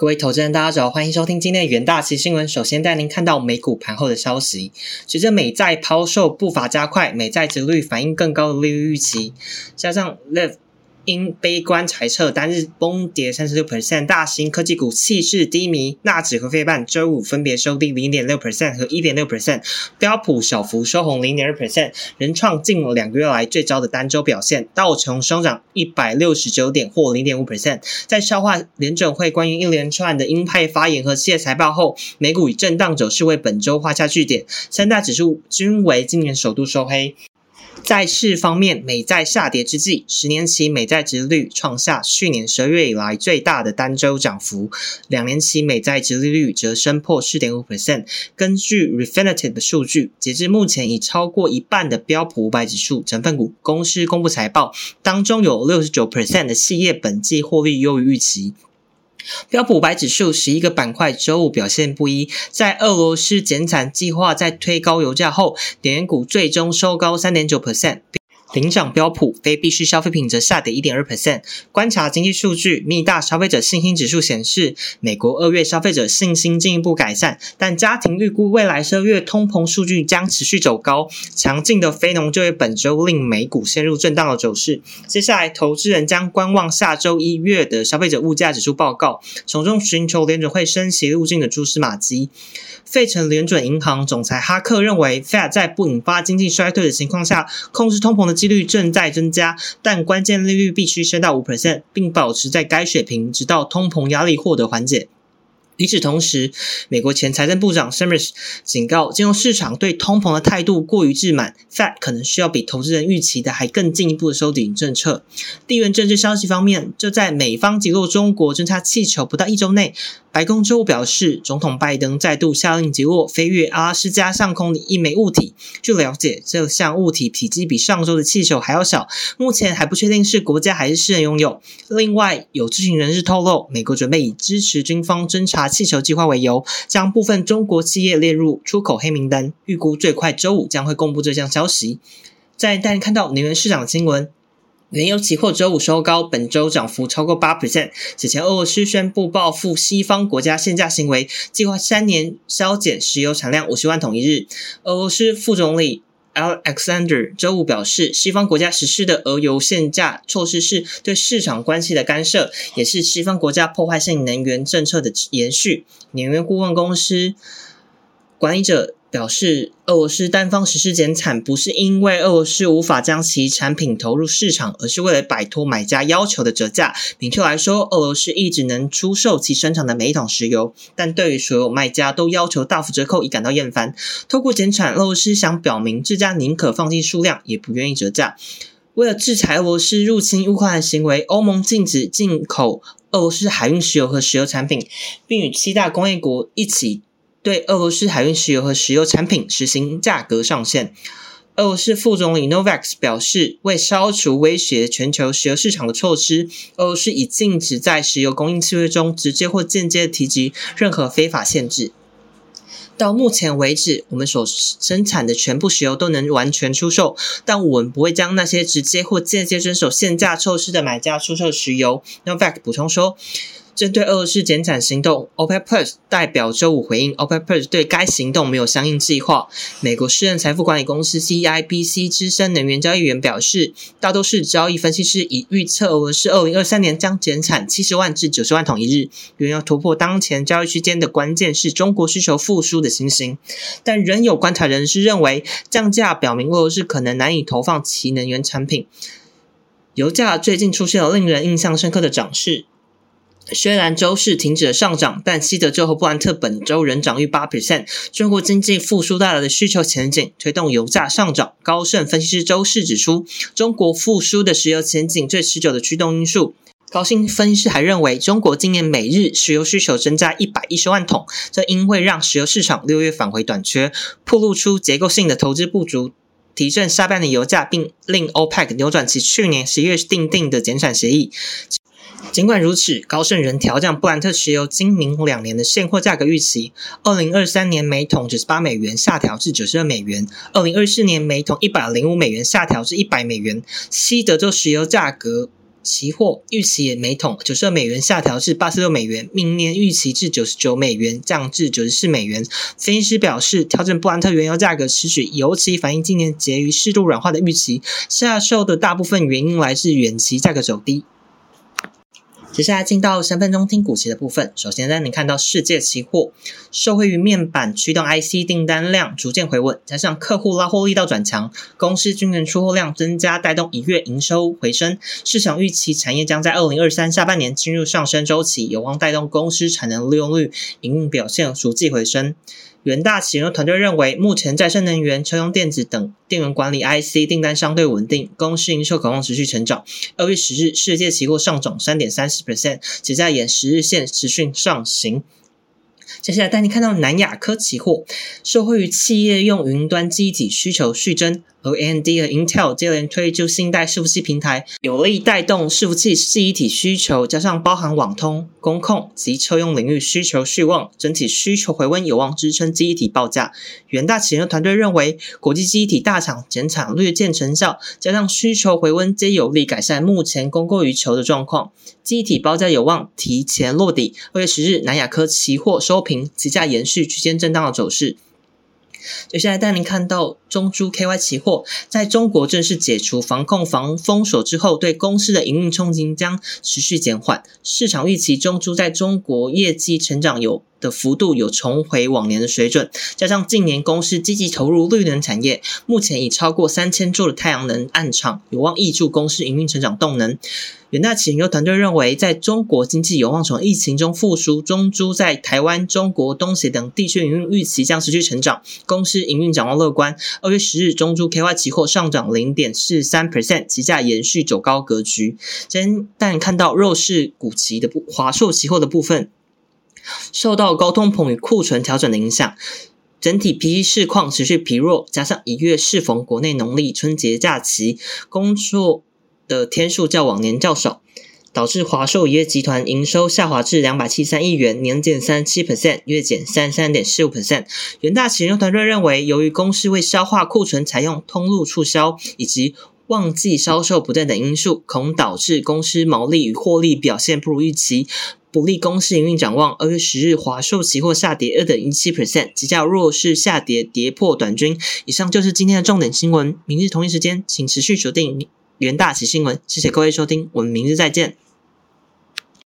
各位投资人，大家好，欢迎收听今天的元大旗新闻。首先带您看到美股盘后的消息。随着美债抛售步伐加快，美债值率反映更高的利率预期，加上 Live。因悲观猜测，单日崩跌三十六 percent，大型科技股气势低迷。纳指和费半周五分别收低零点六 percent 和一点六 percent，标普小幅收红零点二 percent，仍创近两个月来最糟的单周表现。道琼收涨一百六十九点，或零点五 percent。在消化联准会关于一连串的鹰派发言和企业财报后，美股以震荡走势为本周画下句点，三大指数均为今年首度收黑。债市方面，美债下跌之际，十年期美债值率创下去年十二月以来最大的单周涨幅，两年期美债值利率则升破四点五 percent。根据 Refinitiv 的数据，截至目前，已超过一半的标普五百指数成分股公司公布财报，当中有六十九 percent 的企业本季获利优于预期。标普五百指数十一个板块周五表现不一，在俄罗斯减产计划在推高油价后，能源股最终收高三点九 percent。领涨标普，非必需消费品则下跌一点二 percent。观察经济数据，密大消费者信心指数显示，美国二月消费者信心进一步改善，但家庭预估未来十二月通膨数据将持续走高。强劲的非农就业本周令美股陷入震荡的走势。接下来，投资人将观望下周一月的消费者物价指数报告，从中寻求联准会升息路径的蛛丝马迹。费城联准银行总裁哈克认为，Fed 在不引发经济衰退的情况下，控制通膨的几率正在增加，但关键利率必须升到五 percent，并保持在该水平，直到通膨压力获得缓解。与此同时，美国前财政部长 Summers 警告，金融市场对通膨的态度过于自满，Fed 可能需要比投资人预期的还更进一步的收紧政策。地缘政治消息方面，就在美方击落中国侦察气球不到一周内。白宫周五表示，总统拜登再度下令击落飞越阿拉斯加上空的一枚物体。据了解，这项物体体积比上周的气球还要小，目前还不确定是国家还是私人拥有。另外，有知情人士透露，美国准备以支持军方侦察气球计划为由，将部分中国企业列入出口黑名单。预估最快周五将会公布这项消息。在带您看到能源市场的新闻。原油期货周五收高，本周涨幅超过八 percent。此前，俄罗斯宣布报复西方国家限价行为，计划三年削减石油产量五十万桶一日。俄罗斯副总理 Alexander 周五表示，西方国家实施的俄油限价措施是对市场关系的干涉，也是西方国家破坏性能源政策的延续。能源顾问公司管理者。表示，俄罗斯单方实施减产，不是因为俄罗斯无法将其产品投入市场，而是为了摆脱买家要求的折价。明确来说，俄罗斯一直能出售其生产的每一桶石油，但对于所有卖家都要求大幅折扣，已感到厌烦。透过减产，俄罗斯想表明，自家宁可放弃数量，也不愿意折价。为了制裁俄罗斯入侵乌克兰的行为，欧盟禁止进口俄罗斯海运石油和石油产品，并与七大工业国一起。对俄罗斯海运石油和石油产品实行价格上限。俄罗斯副总理 Novak 表示，为消除威胁全球石油市场的措施，俄罗斯已禁止在石油供应契约中直接或间接提及任何非法限制。到目前为止，我们所生产的全部石油都能完全出售，但我们不会将那些直接或间接遵守限价措施的买家出售石油。Novak 补充说。针对俄罗斯减产行动，OPEC Plus 代表周五回应，OPEC Plus 对该行动没有相应计划。美国私人财富管理公司 CIBC 资深能源交易员表示，大多数交易分析师已预测俄罗斯二零二三年将减产七十万至九十万桶一日。原油突破当前交易区间的关键是中国需求复苏的情形，但仍有观察人士认为，降价表明俄罗斯可能难以投放其能源产品。油价最近出现了令人印象深刻的涨势。虽然周市停止了上涨，但西德州和布兰特本周仍涨逾八 percent。中国经济复苏带来的需求前景推动油价上涨。高盛分析师周四指出，中国复苏的石油前景最持久的驱动因素。高盛分析师还认为，中国今年每日石油需求增加一百一十万桶，这应会让石油市场六月返回短缺，暴露出结构性的投资不足，提振下半年油价，并令 OPEC 扭转其去年十月订定的减产协议。尽管如此，高盛仍调降布兰特石油今明两年的现货价格预期，二零二三年每桶九十八美元下调至九十二美元，二零二四年每桶一百零五美元下调至一百美元。西德州石油价格期货预期也每桶九十二美元下调至八十六美元，明年预期至九十九美元，降至九十四美元。分析师表示，调整布兰特原油价格持续，尤其反映今年结余适度软化的预期。下售的大部分原因来自远期价格走低。接下来进到三分钟听股期的部分。首先，让你看到世界期货受惠于面板驱动 IC 订单量逐渐回稳，加上客户拉货力道转强，公司今年出货量增加，带动一月营收回升。市场预期产业将在二零二三下半年进入上升周期，有望带动公司产能利用率、营运表现逐季回升。元大企研团队认为，目前再生能源、车用电子等电源管理 IC 订单相对稳定，公司营收可望持续成长。二月十日，世界期货上涨三点三十线且在沿十日线持续上行。接下来带你看到南亚科期货，受惠于企业用云端机体需求续增。而 AMD 和 Intel 接连推出新一代伺服器平台，有力带动伺服器记忆体需求，加上包含网通、工控及车用领域需求续旺，整体需求回温有望支撑记忆体报价。元大企业团队认为，国际记忆体大厂减产略见成效，加上需求回温，皆有力改善目前供过于求的状况，记忆体报价有望提前落底。二月十日，南亚科期货收平，期价延续区间震荡的走势。接下来带您看到中珠 KY 期货，在中国正式解除防控防封锁之后，对公司的营运冲击将持续减缓。市场预期中珠在中国业绩成长有。的幅度有重回往年的水准，加上近年公司积极投入绿能产业，目前已超过三千座的太阳能暗场，有望挹注公司营运成长动能。远大企研究团队认为，在中国经济有望从疫情中复苏，中珠在台湾、中国东协等地区营运预期将持续成长，公司营运展望乐观。二月十日，中珠 KY 期货上涨零点四三 percent，期价延续走高格局。但看到弱势股期的部华硕期货的部分。受到高通膨与库存调整的影响，整体 PC 市况持续疲弱，加上一月适逢国内农历春节假期，工作的天数较往年较少，导致华硕一业集团营收下滑至两百七三亿元，年减三七 percent，月减三三点四五 percent。元大企研团队认为，由于公司为消化库存，采用通路促销以及旺季销售不振等因素，恐导致公司毛利与获利表现不如预期。不利公司营运展望。二月十日，华硕期货下跌二点一七 percent，即较弱势下跌，跌破短均。以上就是今天的重点新闻。明日同一时间，请持续锁定元大喜新闻。谢谢各位收听，我们明日再见。